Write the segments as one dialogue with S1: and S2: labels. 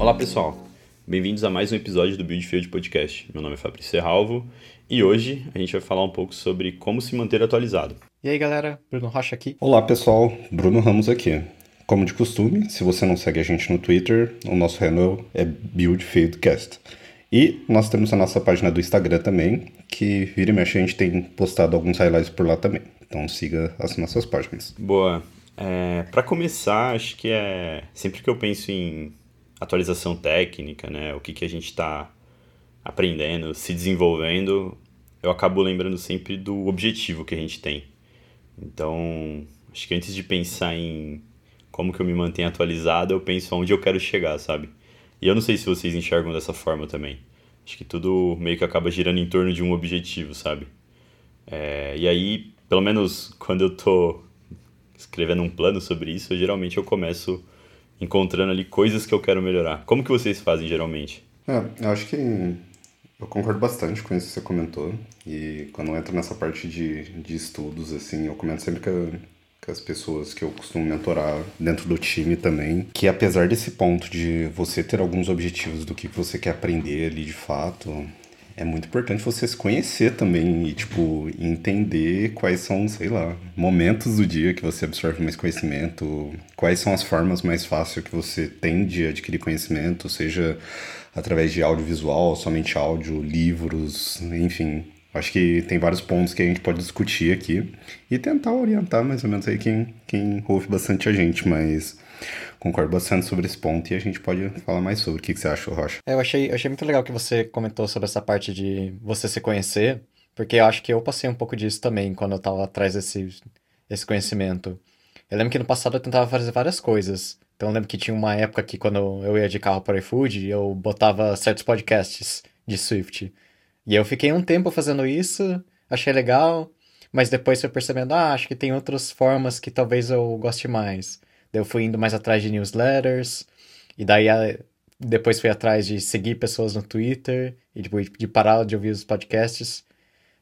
S1: Olá pessoal, bem-vindos a mais um episódio do Build Field Podcast. Meu nome é Fabrício Serralvo e hoje a gente vai falar um pouco sobre como se manter atualizado.
S2: E aí galera, Bruno Rocha aqui.
S3: Olá pessoal, Bruno Ramos aqui. Como de costume, se você não segue a gente no Twitter, o nosso handle é BuildFieldCast. E nós temos a nossa página do Instagram também, que vira e mexe a gente tem postado alguns highlights por lá também. Então siga as nossas páginas.
S1: Boa. É, para começar, acho que é sempre que eu penso em atualização técnica, né, o que, que a gente está aprendendo, se desenvolvendo, eu acabo lembrando sempre do objetivo que a gente tem. Então, acho que antes de pensar em como que eu me mantenho atualizado, eu penso onde eu quero chegar, sabe? E eu não sei se vocês enxergam dessa forma também. Acho que tudo meio que acaba girando em torno de um objetivo, sabe? É, e aí, pelo menos quando eu tô escrevendo um plano sobre isso, eu, geralmente eu começo encontrando ali coisas que eu quero melhorar. Como que vocês fazem geralmente?
S3: É, eu acho que eu concordo bastante com isso que você comentou. E quando entra nessa parte de, de estudos, assim, eu comento sempre que com as pessoas que eu costumo mentorar dentro do time também, que apesar desse ponto de você ter alguns objetivos do que você quer aprender ali de fato, é muito importante você se conhecer também e, tipo, entender quais são, sei lá, momentos do dia que você absorve mais conhecimento, quais são as formas mais fáceis que você tem de adquirir conhecimento, seja através de audiovisual, somente áudio, livros, enfim. Acho que tem vários pontos que a gente pode discutir aqui e tentar orientar mais ou menos aí quem, quem ouve bastante a gente, mas concordo bastante sobre esse ponto e a gente pode falar mais sobre. O que, que você acha, Rocha?
S2: É, eu achei, eu achei muito legal que você comentou sobre essa parte de você se conhecer, porque eu acho que eu passei um pouco disso também quando eu estava atrás desse, desse conhecimento. Eu lembro que no passado eu tentava fazer várias coisas. Então eu lembro que tinha uma época que quando eu ia de carro para o iFood, eu botava certos podcasts de Swift. E eu fiquei um tempo fazendo isso, achei legal, mas depois fui percebendo, ah, acho que tem outras formas que talvez eu goste mais. Daí eu fui indo mais atrás de newsletters, e daí depois fui atrás de seguir pessoas no Twitter, e tipo, de parar de ouvir os podcasts.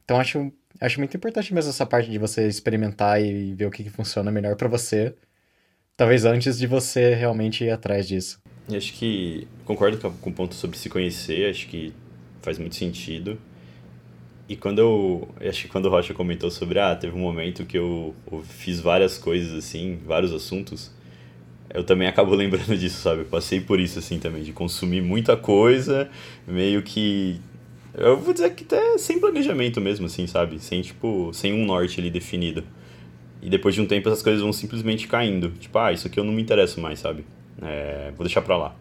S2: Então acho, acho muito importante mesmo essa parte de você experimentar e ver o que, que funciona melhor para você. Talvez antes de você realmente ir atrás disso.
S1: E acho que concordo com o ponto sobre se conhecer, acho que faz muito sentido. E quando eu. Acho que quando o Rocha comentou sobre. Ah, teve um momento que eu, eu fiz várias coisas assim, vários assuntos. Eu também acabo lembrando disso, sabe? Eu passei por isso assim também, de consumir muita coisa, meio que. Eu vou dizer que até sem planejamento mesmo, assim, sabe? Sem, tipo, sem um norte ali definido. E depois de um tempo essas coisas vão simplesmente caindo. Tipo, ah, isso aqui eu não me interesso mais, sabe? É, vou deixar pra lá.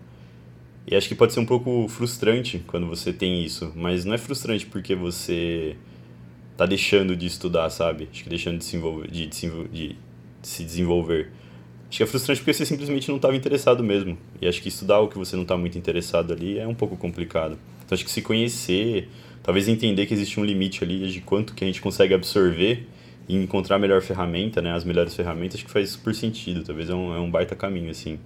S1: E acho que pode ser um pouco frustrante quando você tem isso, mas não é frustrante porque você tá deixando de estudar, sabe? Acho que deixando de se, envolver, de, de, de se desenvolver. Acho que é frustrante porque você simplesmente não estava interessado mesmo. E acho que estudar o que você não está muito interessado ali é um pouco complicado. Então acho que se conhecer, talvez entender que existe um limite ali de quanto que a gente consegue absorver e encontrar a melhor ferramenta, né? As melhores ferramentas, acho que faz super sentido. Talvez é um, é um baita caminho, assim.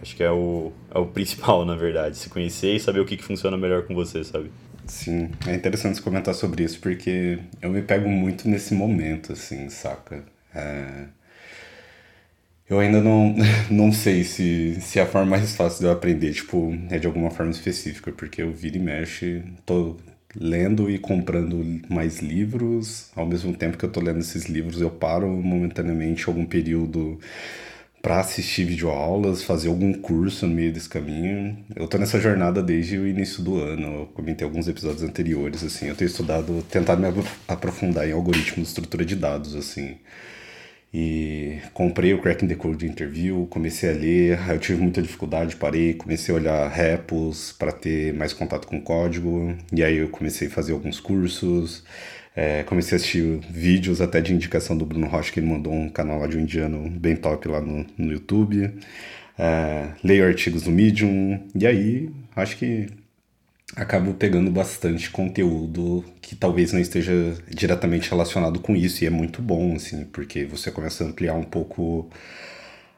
S1: Acho que é o, é o principal, na verdade. Se conhecer e saber o que, que funciona melhor com você, sabe?
S3: Sim, é interessante você comentar sobre isso, porque eu me pego muito nesse momento, assim, saca? É... Eu ainda não, não sei se, se a forma mais fácil de eu aprender, tipo, é de alguma forma específica, porque eu viro e mexe, tô lendo e comprando mais livros, ao mesmo tempo que eu tô lendo esses livros, eu paro momentaneamente algum período para assistir videoaulas, fazer algum curso no meio desse caminho. Eu tô nessa jornada desde o início do ano. Eu comentei alguns episódios anteriores, assim. Eu tenho estudado, tentado me aprofundar em algoritmos estrutura de dados, assim. E comprei o Cracking the Code Interview, comecei a ler, eu tive muita dificuldade, parei, comecei a olhar repos para ter mais contato com código, e aí eu comecei a fazer alguns cursos, é, comecei a assistir vídeos até de indicação do Bruno Rocha, que ele mandou um canal lá de um indiano bem top lá no, no YouTube. É, leio artigos no Medium, e aí acho que acabo pegando bastante conteúdo que talvez não esteja diretamente relacionado com isso, e é muito bom, assim, porque você começa a ampliar um pouco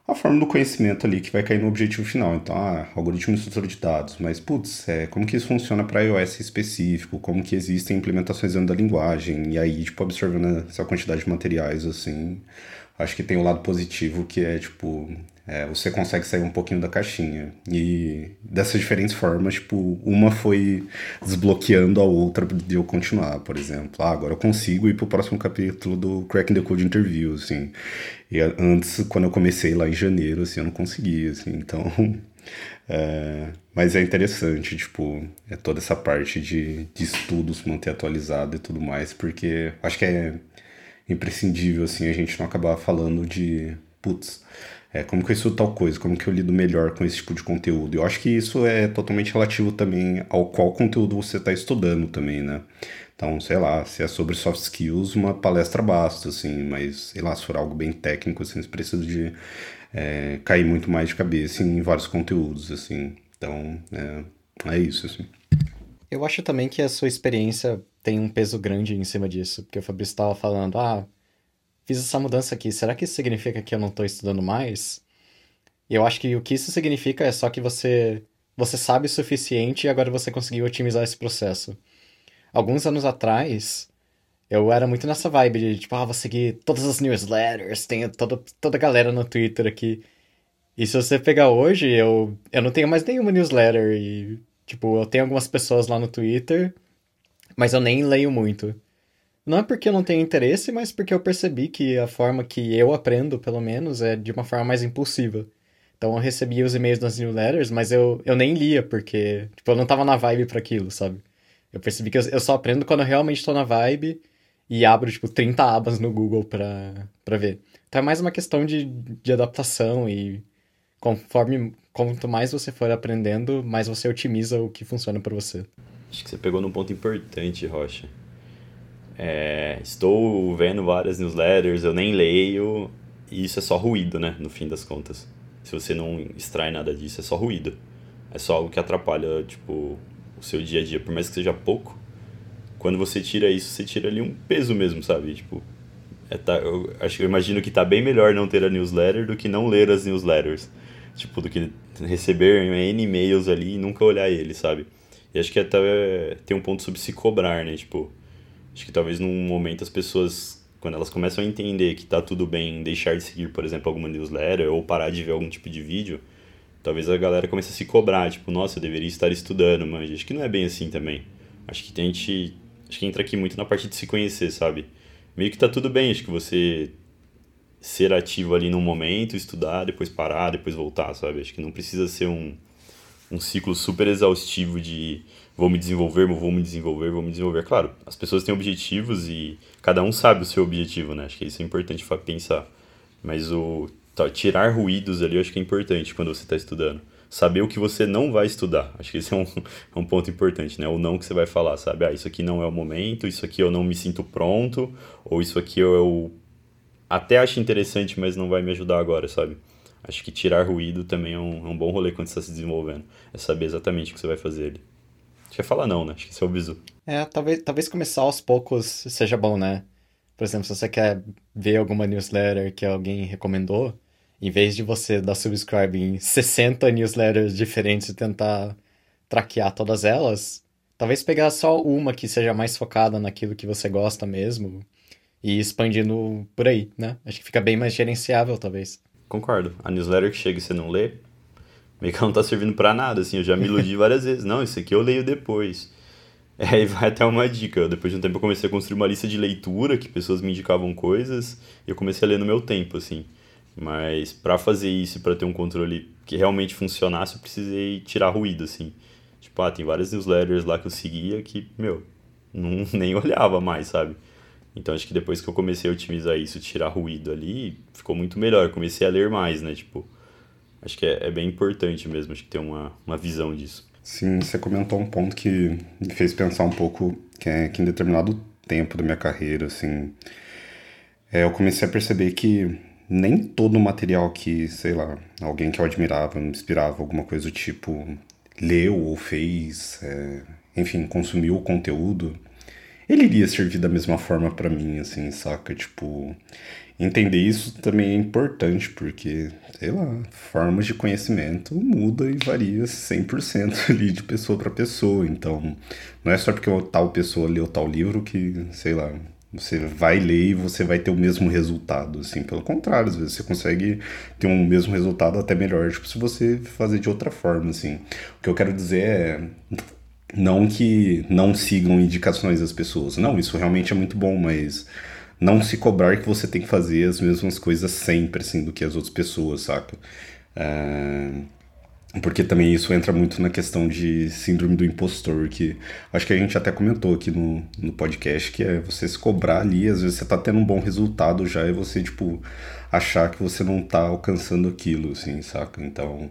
S3: a forma do conhecimento ali que vai cair no objetivo final. Então, ah, algoritmo de estrutura de dados, mas putz, é, como que isso funciona para iOS específico? Como que existem implementações dentro da linguagem? E aí, tipo, absorvendo essa quantidade de materiais, assim, acho que tem o um lado positivo que é, tipo, é, você consegue sair um pouquinho da caixinha. E dessas diferentes formas, tipo, uma foi desbloqueando a outra de eu continuar, por exemplo. Ah, agora eu consigo ir pro próximo capítulo do Cracking the Code Interview, assim. E antes, quando eu comecei lá em janeiro, assim, eu não conseguia, assim, então... É, mas é interessante, tipo, é toda essa parte de, de estudos manter atualizado e tudo mais, porque acho que é imprescindível, assim, a gente não acabar falando de, putz, é, como que eu estudo tal coisa, como que eu lido melhor com esse tipo de conteúdo. Eu acho que isso é totalmente relativo também ao qual conteúdo você está estudando também, né? Então, sei lá, se é sobre soft skills, uma palestra basta, assim, mas, sei lá, se for algo bem técnico, assim, você precisa de é, cair muito mais de cabeça em vários conteúdos, assim. Então, é, é isso, assim.
S2: Eu acho também que a sua experiência tem um peso grande em cima disso, porque o Fabrício estava falando, ah, fiz essa mudança aqui, será que isso significa que eu não estou estudando mais? Eu acho que o que isso significa é só que você você sabe o suficiente e agora você conseguiu otimizar esse processo. Alguns anos atrás, eu era muito nessa vibe de, tipo, ah, vou seguir todas as newsletters, tenho toda, toda a galera no Twitter aqui. E se você pegar hoje, eu, eu não tenho mais nenhuma newsletter e, tipo, eu tenho algumas pessoas lá no Twitter, mas eu nem leio muito. Não é porque eu não tenho interesse, mas porque eu percebi que a forma que eu aprendo, pelo menos, é de uma forma mais impulsiva. Então eu recebia os e-mails das newsletters, mas eu, eu nem lia, porque tipo, eu não tava na vibe para aquilo, sabe? Eu percebi que eu, eu só aprendo quando eu realmente tô na vibe e abro, tipo, 30 abas no Google pra, pra ver. Então é mais uma questão de, de adaptação e conforme quanto mais você for aprendendo, mais você otimiza o que funciona para você.
S1: Acho que você pegou num ponto importante, Rocha. É, estou vendo várias newsletters, eu nem leio, e isso é só ruído, né? No fim das contas. Se você não extrai nada disso, é só ruído. É só algo que atrapalha, tipo, o seu dia a dia. Por mais que seja pouco, quando você tira isso, você tira ali um peso mesmo, sabe? Tipo, é tá, eu acho eu imagino que tá bem melhor não ter a newsletter do que não ler as newsletters. Tipo, do que receber N e-mails ali e nunca olhar ele, sabe? E acho que até tem um ponto sobre se cobrar, né? Tipo, Acho que talvez num momento as pessoas, quando elas começam a entender que tá tudo bem deixar de seguir, por exemplo, alguma newsletter ou parar de ver algum tipo de vídeo, talvez a galera comece a se cobrar, tipo, nossa, eu deveria estar estudando, mas acho que não é bem assim também. Acho que a gente, acho que entra aqui muito na parte de se conhecer, sabe? Meio que tá tudo bem, acho que você ser ativo ali num momento, estudar, depois parar, depois voltar, sabe? Acho que não precisa ser um, um ciclo super exaustivo de vou me desenvolver, vou me desenvolver, vou me desenvolver. Claro, as pessoas têm objetivos e cada um sabe o seu objetivo, né? Acho que isso é importante pensar. Mas o tirar ruídos ali eu acho que é importante quando você está estudando. Saber o que você não vai estudar. Acho que esse é um, é um ponto importante, né? O não que você vai falar, sabe? Ah, isso aqui não é o momento, isso aqui eu não me sinto pronto, ou isso aqui eu, eu até acho interessante, mas não vai me ajudar agora, sabe? Acho que tirar ruído também é um, é um bom rolê quando você está se desenvolvendo. É saber exatamente o que você vai fazer ali. Acho que é falar não, né? Acho que esse é o bizu.
S2: É, talvez, talvez começar aos poucos seja bom, né? Por exemplo, se você quer ver alguma newsletter que alguém recomendou, em vez de você dar subscribe em 60 newsletters diferentes e tentar traquear todas elas, talvez pegar só uma que seja mais focada naquilo que você gosta mesmo e expandindo por aí, né? Acho que fica bem mais gerenciável, talvez.
S1: Concordo. A newsletter que chega e você não lê, meio que não tá servindo para nada, assim, eu já me iludi várias vezes. Não, isso aqui eu leio depois. É, e vai até uma dica. Depois de um tempo eu comecei a construir uma lista de leitura que pessoas me indicavam coisas e eu comecei a ler no meu tempo, assim. Mas para fazer isso, para ter um controle que realmente funcionasse, eu precisei tirar ruído, assim. Tipo, ah, tem várias newsletters lá que eu seguia que, meu, não, nem olhava mais, sabe? Então acho que depois que eu comecei a otimizar isso, tirar ruído ali, ficou muito melhor. Eu comecei a ler mais, né? Tipo, acho que é, é bem importante mesmo, acho que ter uma, uma visão disso.
S3: Sim, você comentou um ponto que me fez pensar um pouco que é que em determinado tempo da minha carreira, assim, é, eu comecei a perceber que nem todo o material que, sei lá, alguém que eu admirava, me inspirava, alguma coisa do tipo, leu ou fez, é, enfim, consumiu o conteúdo, ele iria servir da mesma forma para mim, assim, saca? Tipo, entender isso também é importante, porque, sei lá, formas de conhecimento muda e varia 100% ali de pessoa para pessoa. Então, não é só porque tal pessoa leu tal livro que, sei lá, Você vai ler e você vai ter o mesmo resultado, assim. Pelo contrário, às vezes você consegue ter um mesmo resultado até melhor, tipo, se você fazer de outra forma, assim. O que eu quero dizer é não que não sigam indicações das pessoas. Não, isso realmente é muito bom, mas não se cobrar que você tem que fazer as mesmas coisas sempre, assim, do que as outras pessoas, saca? É... Porque também isso entra muito na questão de síndrome do impostor, que acho que a gente até comentou aqui no, no podcast, que é você se cobrar ali, às vezes você tá tendo um bom resultado já, e você, tipo, achar que você não tá alcançando aquilo, assim, saca? Então,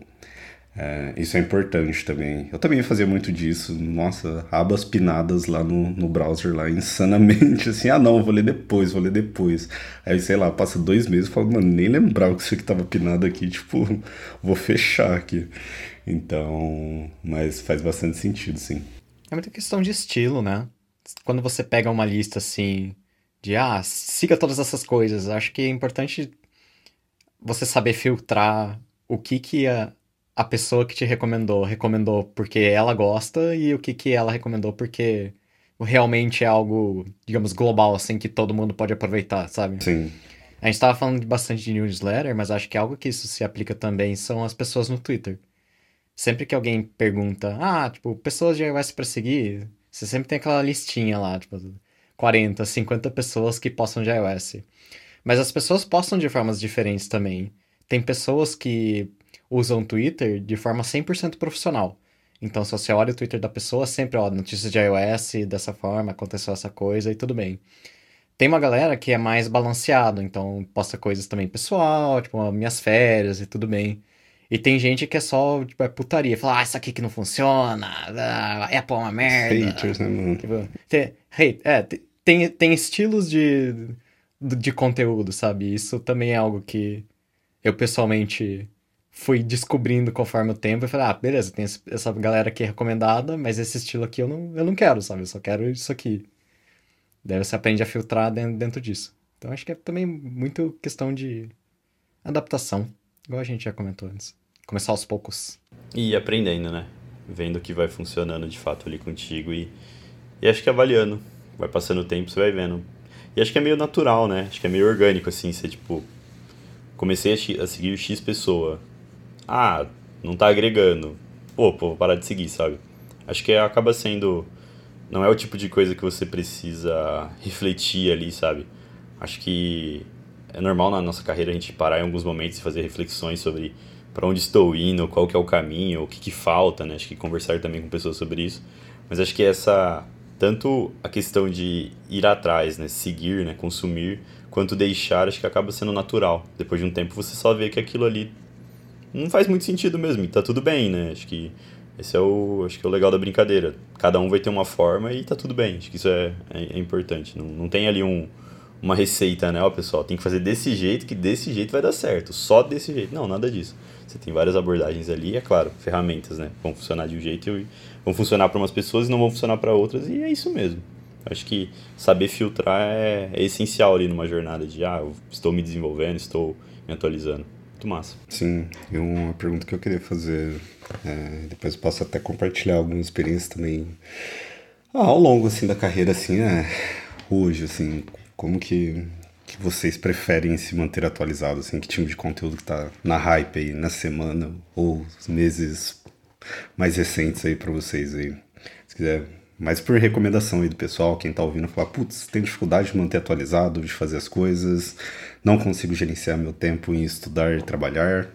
S3: é, isso é importante também. Eu também fazia muito disso. Nossa, abas pinadas lá no, no browser, lá, insanamente, assim, ah não, vou ler depois, vou ler depois. Aí, sei lá, passa dois meses e falo, mano, nem lembrava que isso aqui tava pinado aqui, tipo, vou fechar aqui. Então, mas faz bastante sentido, sim.
S2: É muita questão de estilo, né? Quando você pega uma lista assim, de ah, siga todas essas coisas, acho que é importante você saber filtrar o que que a a pessoa que te recomendou recomendou porque ela gosta e o que, que ela recomendou porque realmente é algo, digamos, global, assim, que todo mundo pode aproveitar, sabe?
S3: Sim.
S2: A gente estava falando bastante de newsletter, mas acho que algo que isso se aplica também são as pessoas no Twitter. Sempre que alguém pergunta, ah, tipo, pessoas de iOS para seguir, você sempre tem aquela listinha lá, tipo, 40, 50 pessoas que postam de iOS. Mas as pessoas postam de formas diferentes também. Tem pessoas que usam Twitter de forma 100% profissional. Então, se você olha o Twitter da pessoa, sempre, ó, notícias de iOS, dessa forma, aconteceu essa coisa e tudo bem. Tem uma galera que é mais balanceado, então posta coisas também pessoal, tipo, minhas férias e tudo bem. E tem gente que é só, tipo, é putaria. Fala, ah, isso aqui que não funciona, ah, Apple é uma merda.
S3: Haters, né, mano?
S2: Tipo, tem, é, tem, tem estilos de, de conteúdo, sabe? Isso também é algo que eu pessoalmente fui descobrindo conforme o tempo e falei, ah, beleza, tem essa galera aqui recomendada, mas esse estilo aqui eu não, eu não quero, sabe? Eu só quero isso aqui. Daí você aprende a filtrar dentro, disso. Então acho que é também muito questão de adaptação, igual a gente já comentou antes. Começar aos poucos.
S1: E aprendendo, né? Vendo o que vai funcionando de fato ali contigo e, e acho que avaliando. Vai passando o tempo, você vai vendo. E acho que é meio natural, né? Acho que é meio orgânico, assim, você, tipo... Comecei a, a seguir X pessoa, ah, não tá agregando. Pô, pô, vou parar de seguir, sabe? Acho que acaba sendo. Não é o tipo de coisa que você precisa refletir ali, sabe? Acho que é normal na nossa carreira a gente parar em alguns momentos e fazer reflexões sobre para onde estou indo, qual que é o caminho, o que, que falta, né? Acho que conversar também com pessoas sobre isso. Mas acho que essa tanto a questão de ir atrás, né, seguir, né, consumir, quanto deixar, acho que acaba sendo natural. Depois de um tempo você só vê que aquilo ali não faz muito sentido mesmo, e tá tudo bem, né? Acho que esse é o, acho que é o legal da brincadeira. Cada um vai ter uma forma e tá tudo bem. Acho que isso é, é, é importante. Não, não tem ali um, uma receita, né? Ó, pessoal, tem que fazer desse jeito que desse jeito vai dar certo. Só desse jeito. Não, nada disso. Você tem várias abordagens ali, é claro, ferramentas, né? Vão funcionar de um jeito e vão funcionar para umas pessoas e não vão funcionar para outras, e é isso mesmo. Acho que saber filtrar é, é essencial ali numa jornada de, ah, estou me desenvolvendo, estou me atualizando. Massa.
S3: Sim, e uma pergunta que eu queria fazer, é, depois posso até compartilhar algumas experiências também ah, ao longo assim da carreira assim, é, hoje assim, como que, que vocês preferem se manter atualizados assim, que tipo de conteúdo que tá na hype aí na semana ou meses mais recentes aí para vocês aí. Se quiser mas por recomendação aí do pessoal, quem tá ouvindo, falar, putz, tenho dificuldade de manter atualizado, de fazer as coisas, não consigo gerenciar meu tempo em estudar e trabalhar.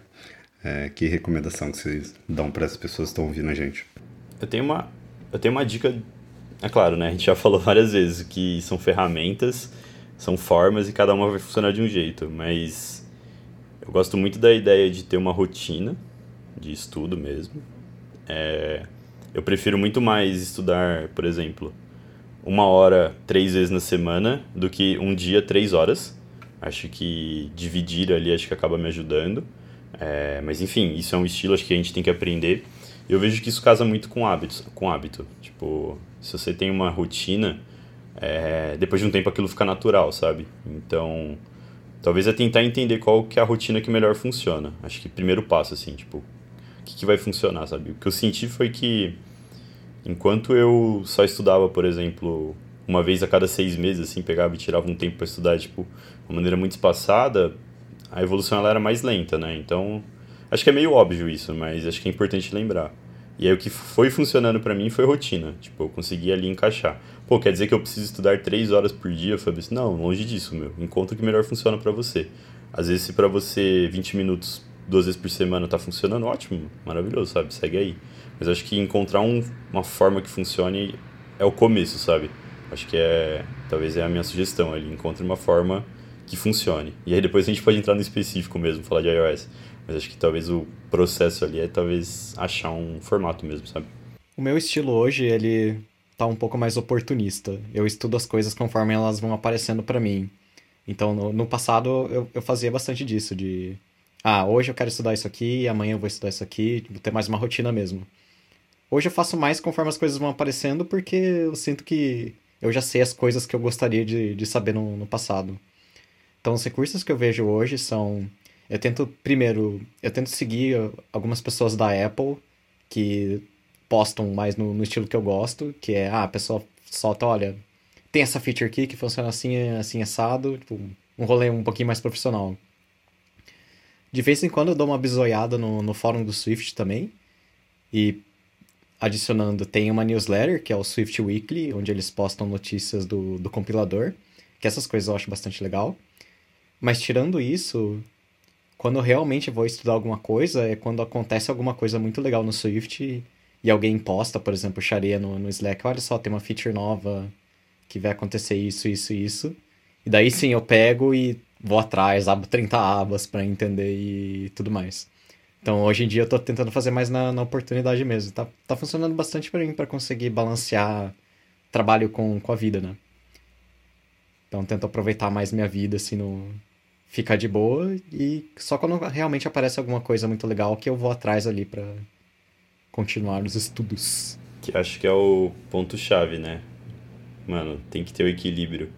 S3: É, que recomendação que vocês dão para as pessoas que estão ouvindo a gente?
S1: Eu tenho uma, eu tenho uma dica, é claro, né? A gente já falou várias vezes que são ferramentas, são formas e cada uma vai funcionar de um jeito, mas eu gosto muito da ideia de ter uma rotina de estudo mesmo. É, eu prefiro muito mais estudar, por exemplo, uma hora três vezes na semana do que um dia três horas. Acho que dividir ali acho que acaba me ajudando. É, mas enfim, isso é um estilo acho que a gente tem que aprender. Eu vejo que isso casa muito com hábitos, com hábito. Tipo, se você tem uma rotina, é, depois de um tempo aquilo fica natural, sabe? Então, talvez é tentar entender qual que é a rotina que melhor funciona. Acho que primeiro passo assim, tipo, que, que vai funcionar, sabe? O que eu senti foi que enquanto eu só estudava, por exemplo, uma vez a cada seis meses, assim, pegava e tirava um tempo para estudar, tipo, de uma maneira muito espaçada, a evolução ela era mais lenta, né? Então, acho que é meio óbvio isso, mas acho que é importante lembrar. E aí o que foi funcionando para mim foi rotina. Tipo, eu consegui ali encaixar. Pô, quer dizer que eu preciso estudar três horas por dia, Fabio? Não, longe disso, meu. Encontra o que melhor funciona para você. Às vezes, se para você 20 minutos duas vezes por semana tá funcionando, ótimo, maravilhoso, sabe? Segue aí. Mas acho que encontrar um, uma forma que funcione é o começo, sabe? Acho que é, talvez é a minha sugestão ali, encontre uma forma que funcione. E aí depois a gente pode entrar no específico mesmo, falar de iOS. Mas acho que talvez o processo ali é talvez achar um formato mesmo, sabe?
S2: O meu estilo hoje, ele tá um pouco mais oportunista. Eu estudo as coisas conforme elas vão aparecendo para mim. Então, no, no passado, eu, eu fazia bastante disso, de... Ah, hoje eu quero estudar isso aqui, amanhã eu vou estudar isso aqui, ter mais uma rotina mesmo. Hoje eu faço mais conforme as coisas vão aparecendo, porque eu sinto que eu já sei as coisas que eu gostaria de, de saber no, no passado. Então, os recursos que eu vejo hoje são eu tento, primeiro, eu tento seguir algumas pessoas da Apple que postam mais no, no estilo que eu gosto, que é, ah, a pessoa solta, olha, tem essa feature aqui que funciona assim, assim, assado, tipo, um rolê um pouquinho mais profissional. De vez em quando eu dou uma bisoiada no, no fórum do Swift também, e adicionando, tem uma newsletter, que é o Swift Weekly, onde eles postam notícias do, do compilador, que essas coisas eu acho bastante legal. Mas tirando isso, quando eu realmente vou estudar alguma coisa é quando acontece alguma coisa muito legal no Swift e, e alguém posta, por exemplo, chareia no, no Slack, olha só, tem uma feature nova que vai acontecer isso, isso, isso. E daí sim eu pego e vou atrás, abro 30 abas para entender e tudo mais. Então hoje em dia eu tô tentando fazer mais na, na oportunidade mesmo. Tá, tá funcionando bastante para mim para conseguir balancear trabalho com, com a vida, né? Então tento aproveitar mais minha vida assim no, ficar de boa e só quando realmente aparece alguma coisa muito legal que eu vou atrás ali para continuar os estudos.
S1: Que acho que é o ponto chave, né? Mano, tem que ter o equilíbrio.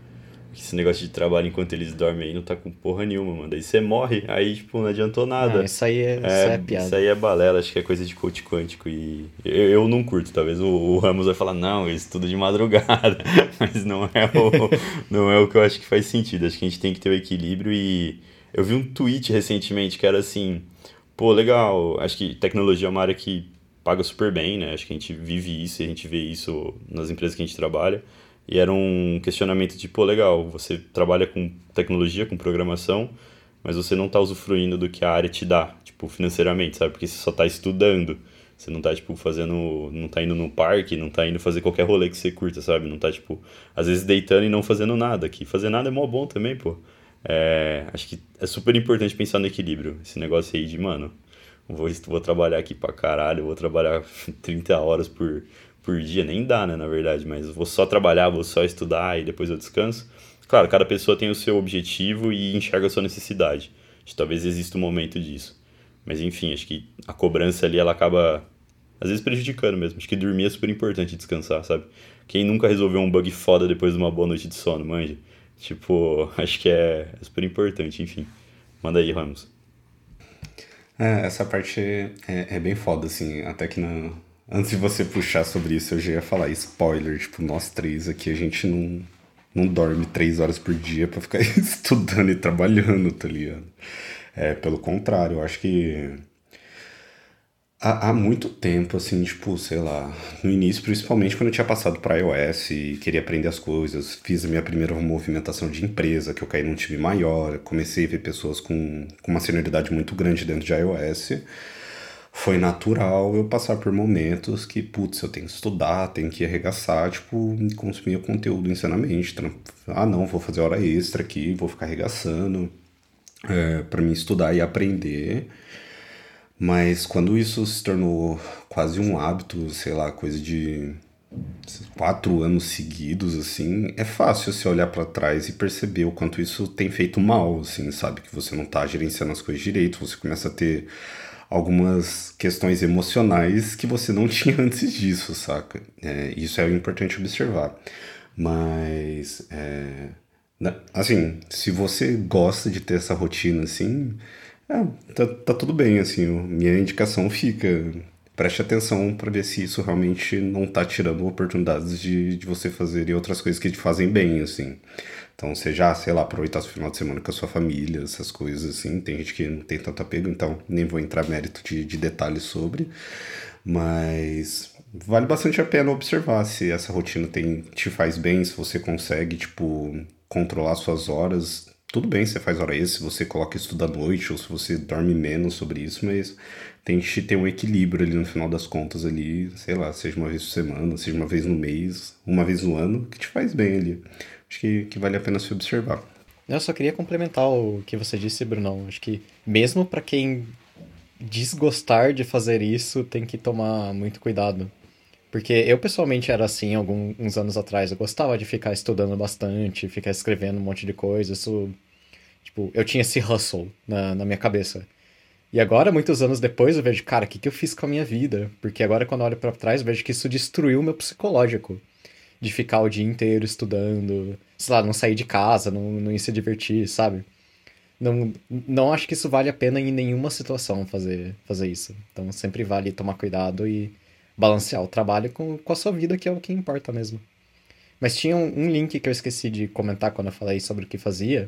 S1: Esse negócio de trabalho enquanto eles dormem aí não tá com porra nenhuma, mano. Daí você morre, aí, tipo, não adiantou nada.
S2: Ah, isso aí é, é, isso é piada.
S1: Isso aí é balela, acho que é coisa de coach quântico e... Eu, eu não curto, talvez o, o, Ramos vai falar, não, eles tudo de madrugada. Mas não é, o, não é o que eu acho que faz sentido. Acho que a gente tem que ter o equilíbrio e... Eu vi um tweet recentemente que era assim... Pô, legal, acho que tecnologia é uma área que paga super bem, né? Acho que a gente vive isso e a gente vê isso nas empresas que a gente trabalha. E era um questionamento de, pô, legal, você trabalha com tecnologia, com programação, mas você não está usufruindo do que a área te dá, tipo, financeiramente, sabe? Porque você só está estudando. Você não está tipo, fazendo. Não está indo no parque, não está indo fazer qualquer rolê que você curta, sabe? Não está tipo, às vezes deitando e não fazendo nada. Que fazer nada é mó bom também, pô. É, acho que é super importante pensar no equilíbrio. Esse negócio aí de, mano, vou, vou trabalhar aqui pra caralho, vou trabalhar 30 horas por, por dia, nem dá, né, na verdade, mas vou só trabalhar, vou só estudar e depois eu descanso. Claro, cada pessoa tem o seu objetivo e enxerga a sua necessidade. Talvez exista um momento disso. Mas enfim, acho que a cobrança ali ela acaba às vezes prejudicando mesmo. Acho que dormir é super importante descansar, sabe? Quem nunca resolveu um bug foda depois de uma boa noite de sono, manja? Tipo, acho que é, é super importante, enfim. Manda aí, Ramos.
S3: É, essa parte é, é bem foda, assim. Até que na, Antes de você puxar sobre isso, eu já ia falar spoiler, tipo, nós três aqui, a gente não, não dorme três horas por dia para ficar estudando e trabalhando, tá ligado? É, pelo contrário, eu acho que há, há muito tempo, assim, tipo, sei lá, no início, principalmente quando eu tinha passado para iOS e queria aprender as coisas, fiz a minha primeira movimentação de empresa, que eu caí num time maior, comecei a ver pessoas com, com uma senioridade muito grande dentro de iOS foi natural eu passar por momentos que, putz, eu tenho que estudar, tenho que arregaçar, tipo, consumir o conteúdo insanamente. Ah, não, vou fazer hora extra aqui, vou ficar arregaçando é, para mim estudar e aprender. Mas quando isso se tornou quase um hábito, sei lá, coisa de quatro anos seguidos, assim, é fácil você olhar para trás e perceber o quanto isso tem feito mal, assim, sabe? Que você não tá gerenciando as coisas direito, você começa a ter algumas questões emocionais que você não tinha antes disso, saca? É, isso é importante observar. Mas, é, assim, se você gosta de ter essa rotina assim, é, tá, tá tudo bem, assim, minha indicação fica preste atenção para ver se isso realmente não tá tirando oportunidades de, de você fazer outras coisas que te fazem bem, assim. Então, seja, sei lá, aproveitar o final de semana com a sua família, essas coisas assim. Tem gente que não tem tanto apego, então nem vou entrar mérito de, de detalhes sobre. Mas vale bastante a pena observar se essa rotina tem, te faz bem, se você consegue, tipo, controlar suas horas tudo bem, você faz hora extra, se você coloca isso tudo à noite, ou se você dorme menos sobre isso, mas tente ter um equilíbrio ali no final das contas ali, sei lá, seja uma vez por semana, seja uma vez no mês, uma vez no ano, que te faz bem ali. Acho que, que vale a pena se observar.
S2: Eu só queria complementar o que você disse, Brunão. Acho que mesmo para quem desgostar de fazer isso, tem que tomar muito cuidado. Porque eu pessoalmente era assim alguns anos atrás. Eu gostava de ficar estudando bastante, ficar escrevendo um monte de coisa. Isso. Tipo, eu tinha esse hustle na, na minha cabeça. E agora, muitos anos depois, eu vejo, cara, o que, que eu fiz com a minha vida? Porque agora, quando eu olho para trás, eu vejo que isso destruiu o meu psicológico. De ficar o dia inteiro estudando, sei lá, não sair de casa, não, não ir se divertir, sabe? Não, não acho que isso vale a pena em nenhuma situação fazer, fazer isso. Então sempre vale tomar cuidado e balancear o trabalho com, com a sua vida, que é o que importa mesmo. Mas tinha um, um link que eu esqueci de comentar quando eu falei sobre o que fazia.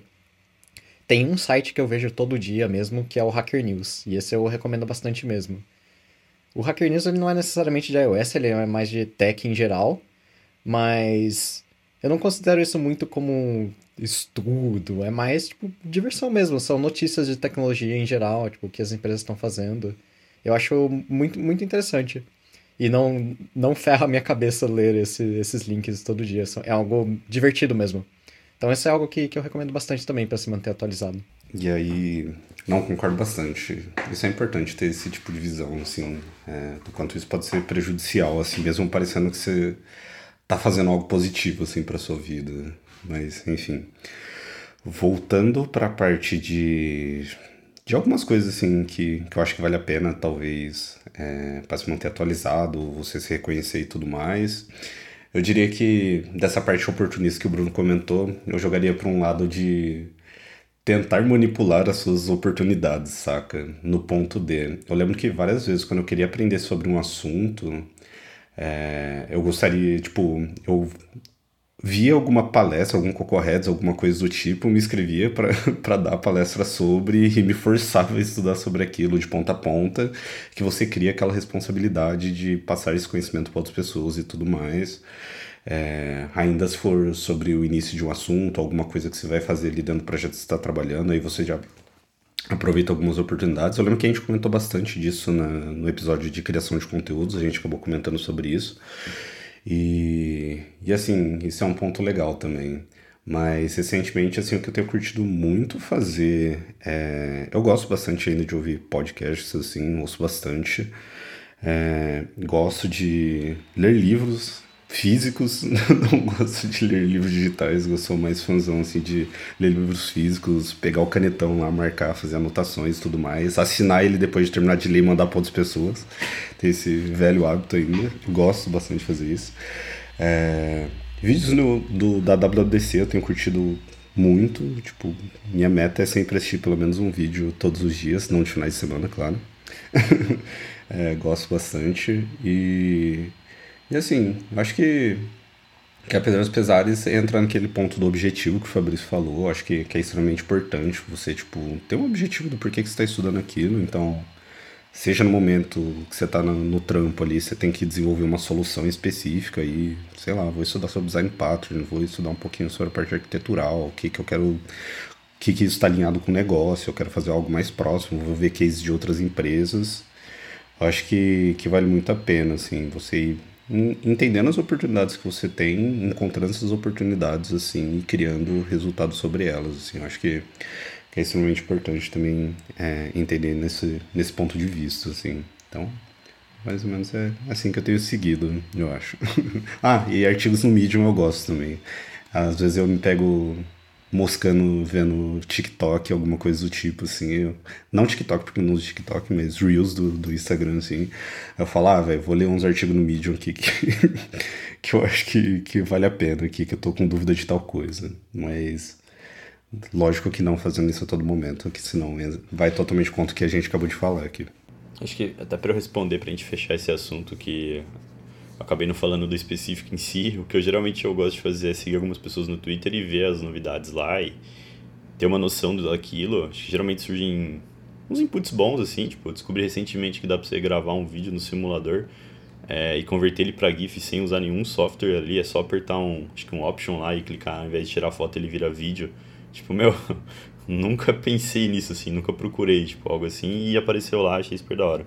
S2: Tem um site que eu vejo todo dia mesmo, que é o Hacker News. E esse eu recomendo bastante mesmo. O Hacker News ele não é necessariamente de iOS, ele é mais de tech em geral. Mas eu não considero isso muito como estudo. É mais, tipo, diversão mesmo. São notícias de tecnologia em geral, tipo, o que as empresas estão fazendo. Eu acho muito, muito interessante. E não, não ferra a minha cabeça ler esse, esses links todo dia. É algo divertido mesmo. Então isso é algo que, que eu recomendo bastante também para se manter atualizado.
S3: E aí, não concordo bastante. Isso é importante ter esse tipo de visão, assim, é, do quanto isso pode ser prejudicial, assim, mesmo parecendo que você tá fazendo algo positivo, assim, para sua vida. Mas, enfim. Voltando para a parte de de algumas coisas assim que, que eu acho que vale a pena, talvez, é, para se manter atualizado, você se reconhecer e tudo mais. Eu diria que dessa parte oportunista que o Bruno comentou, eu jogaria para um lado de tentar manipular as suas oportunidades, saca? No ponto D. Eu lembro que várias vezes, quando eu queria aprender sobre um assunto, é, eu gostaria, tipo, eu via alguma palestra, algum Cocorreads, alguma coisa do tipo, me inscrevia para dar palestra sobre e me forçava a estudar sobre aquilo de ponta a ponta, que você cria aquela responsabilidade de passar esse conhecimento para outras pessoas e tudo mais. É, ainda se for sobre o início de um assunto, alguma coisa que você vai fazer ali dentro do projeto que você está trabalhando, aí você já aproveita algumas oportunidades. Eu lembro que a gente comentou bastante disso na, no episódio de criação de conteúdos, a gente acabou comentando sobre isso. E, e assim, isso é um ponto legal também. Mas recentemente, assim, o que eu tenho curtido muito fazer é... Eu gosto bastante ainda de ouvir podcasts, assim, ouço bastante. É... Gosto de ler livros, físicos, não gosto de ler livros digitais, eu sou mais fãzão assim de ler livros físicos, pegar o canetão lá, marcar, fazer anotações e tudo mais, assinar ele depois de terminar de ler e mandar para outras pessoas. Tem esse velho hábito ainda, gosto bastante de fazer isso. É... Vídeos no, do, da WWDC eu tenho curtido muito, tipo, minha meta é sempre assistir pelo menos um vídeo todos os dias, não de finais de semana, claro. é, gosto bastante e e assim, acho que, que apesar dos pesares, entra naquele ponto do objetivo que o Fabrício falou. Acho que, que é extremamente importante você, tipo, ter um objetivo do porquê que você está estudando aquilo. Então, seja no momento que você está no, no, trampo ali, você tem que desenvolver uma solução específica e, sei lá, vou estudar sobre design pattern, vou estudar um pouquinho sobre a parte arquitetural, o que, que eu quero, o que, que isso está alinhado com o negócio, eu quero fazer algo mais próximo, vou ver cases de outras empresas. Eu acho que, que vale muito a pena, assim, você ir entendendo as oportunidades que você tem, encontrando essas oportunidades assim e criando resultados sobre elas. Assim, eu acho que, que é extremamente importante também é, entender nesse, nesse ponto de vista. Assim. Então, mais ou menos é assim que eu tenho seguido, eu acho. ah, e artigos no Medium eu gosto também. Às vezes eu me pego moscando vendo TikTok, alguma coisa do tipo, assim. Eu, não TikTok, porque não uso TikTok, mas Reels do, do Instagram, assim. Eu falo, ah, velho, vou ler uns artigos no Medium aqui que, que eu acho que, que vale a pena aqui, que eu tô com dúvida de tal coisa. Mas. Lógico que não fazendo isso a todo momento, que senão vai totalmente contra o que a gente acabou de falar aqui.
S1: Acho que até para eu responder, para a gente fechar esse assunto que acabei não falando do específico em si, o que eu geralmente eu gosto de fazer é seguir algumas pessoas no Twitter e ver as novidades lá e ter uma noção daquilo. Acho que geralmente surgem uns inputs bons, assim, tipo, eu descobri recentemente que dá pra você gravar um vídeo no simulador é, e converter ele para GIF sem usar nenhum software ali, é só apertar um, acho que um option lá e clicar, ao invés de tirar foto ele vira vídeo. Tipo, meu, nunca pensei nisso assim, nunca procurei, tipo, algo assim, e apareceu lá, achei super da hora.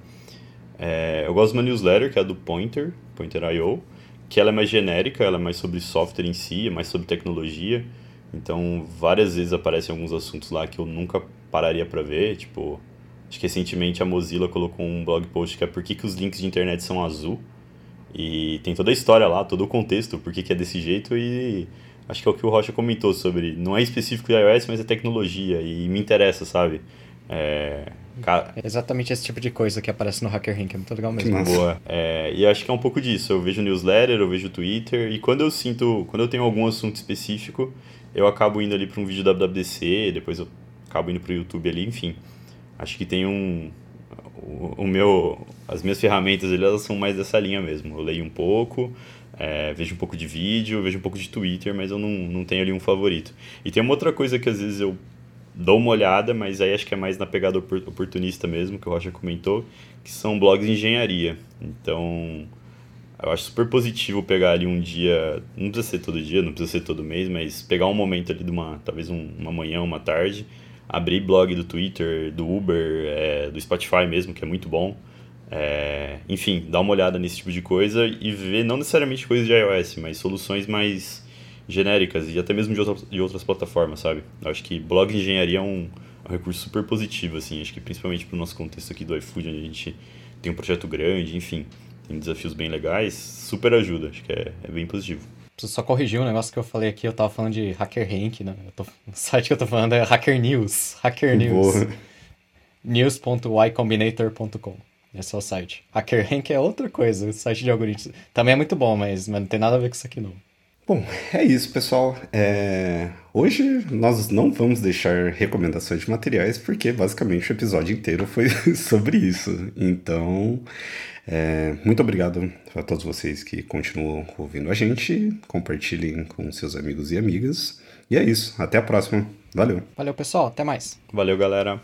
S1: É, eu gosto de uma newsletter, que é a do Pointer, Pointer.io, que ela é mais genérica, ela é mais sobre software em si, é mais sobre tecnologia. Então, várias vezes aparecem alguns assuntos lá que eu nunca pararia para ver, tipo, acho que recentemente a Mozilla colocou um blog post que é por que, que os links de internet são azul. E tem toda a história lá, todo o contexto, por que, que é desse jeito e acho que é o que o Rocha comentou sobre, não é específico de iOS, mas é tecnologia e me interessa, sabe? É,
S2: é exatamente esse tipo de coisa que aparece no Hacker Rank, é muito legal mesmo.
S1: Boa. É, e acho que é um pouco disso. Eu vejo newsletter, eu vejo Twitter, e quando eu sinto, quando eu tenho algum assunto específico, eu acabo indo ali para um vídeo da WWDC, depois eu acabo indo para o YouTube ali, enfim. Acho que tem um. O, o, meu. As minhas ferramentas elas são mais dessa linha mesmo. Eu leio um pouco, é, vejo um pouco de vídeo, vejo um pouco de Twitter, mas eu não, não tenho ali um favorito. E tem uma outra coisa que às vezes eu dou uma olhada, mas aí acho que é mais na pegada oportunista mesmo, que o Rocha comentou, que são blogs de engenharia. Então, eu acho super positivo pegar ali um dia, não precisa ser todo dia, não precisa ser todo mês, mas pegar um momento ali de uma, talvez um, uma manhã, uma tarde, abrir blog do Twitter, do Uber, é, do Spotify mesmo, que é muito bom. É, enfim, dar uma olhada nesse tipo de coisa e ver não necessariamente coisas de iOS, mas soluções mais genéricas e até mesmo de, outra, de outras plataformas, sabe? Eu acho que blog de engenharia é um, um recurso super positivo, assim, acho que principalmente para o nosso contexto aqui do iFood, onde a gente tem um projeto grande, enfim, tem desafios bem legais, super ajuda, acho que é, é bem positivo.
S2: Preciso só corrigir um negócio que eu falei aqui, eu tava falando de Hacker Rank, né? Tô, o site que eu tô falando é Hacker News, Hacker News. news.ycombinator.com esse é o site. Hacker Rank é outra coisa, o site de algoritmos. Também é muito bom, mas, mas não tem nada a ver com isso aqui não.
S3: Bom, é isso, pessoal. É... Hoje nós não vamos deixar recomendações de materiais, porque basicamente o episódio inteiro foi sobre isso. Então, é... muito obrigado a todos vocês que continuam ouvindo a gente. Compartilhem com seus amigos e amigas. E é isso. Até a próxima. Valeu.
S2: Valeu, pessoal. Até mais.
S1: Valeu, galera.